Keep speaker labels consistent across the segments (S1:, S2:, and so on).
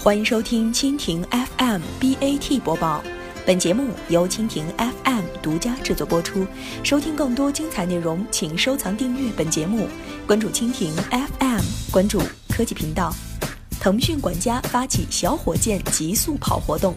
S1: 欢迎收听蜻蜓 FM BAT 播报，本节目由蜻蜓 FM 独家制作播出。收听更多精彩内容，请收藏订阅本节目，关注蜻蜓 FM，关注科技频道。腾讯管家发起小火箭极速跑活动。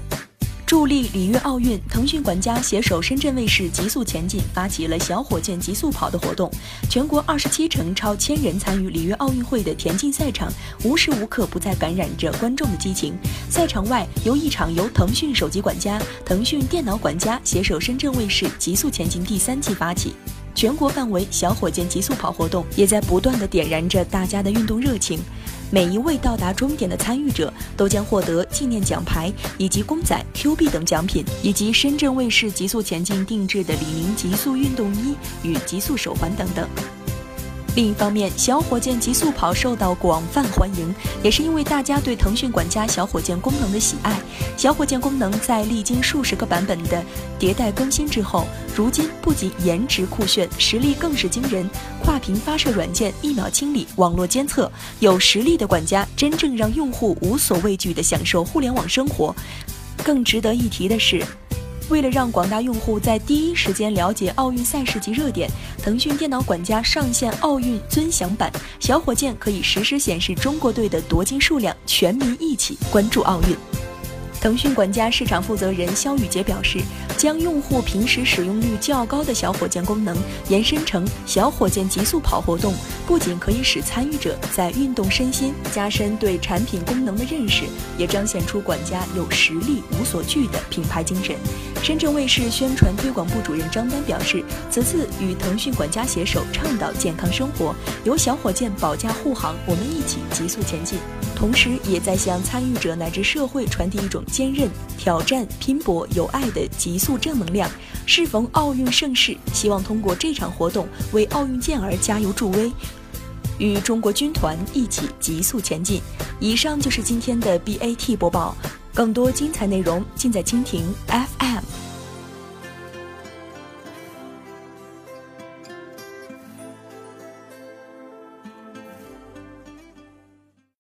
S1: 助力里约奥运，腾讯管家携手深圳卫视极速前进，发起了小火箭极速跑的活动。全国二十七城超千人参与里约奥运会的田径赛场，无时无刻不在感染着观众的激情。赛场外，由一场由腾讯手机管家、腾讯电脑管家携手深圳卫视极速前进第三季发起。全国范围小火箭极速跑活动也在不断的点燃着大家的运动热情。每一位到达终点的参与者都将获得纪念奖牌以及公仔、Q 币等奖品，以及深圳卫视极速前进定制的李宁极速运动衣与极速手环等等。另一方面，小火箭极速跑受到广泛欢迎，也是因为大家对腾讯管家小火箭功能的喜爱。小火箭功能在历经数十个版本的迭代更新之后，如今不仅颜值酷炫，实力更是惊人。跨屏发射软件、一秒清理、网络监测，有实力的管家真正让用户无所畏惧地享受互联网生活。更值得一提的是。为了让广大用户在第一时间了解奥运赛事及热点，腾讯电脑管家上线奥运尊享版，小火箭可以实时显示中国队的夺金数量，全民一起关注奥运。腾讯管家市场负责人肖宇杰表示，将用户平时使用率较高的小火箭功能延伸成小火箭极速跑活动，不仅可以使参与者在运动身心，加深对产品功能的认识，也彰显出管家有实力无所惧的品牌精神。深圳卫视宣传推广部主任张丹表示，此次与腾讯管家携手倡导健康生活，由小火箭保驾护航，我们一起极速前进。同时，也在向参与者乃至社会传递一种坚韧、挑战、拼搏、有爱的极速正能量。适逢奥运盛世，希望通过这场活动为奥运健儿加油助威，与中国军团一起极速前进。以上就是今天的 BAT 播报，更多精彩内容尽在蜻蜓 FM。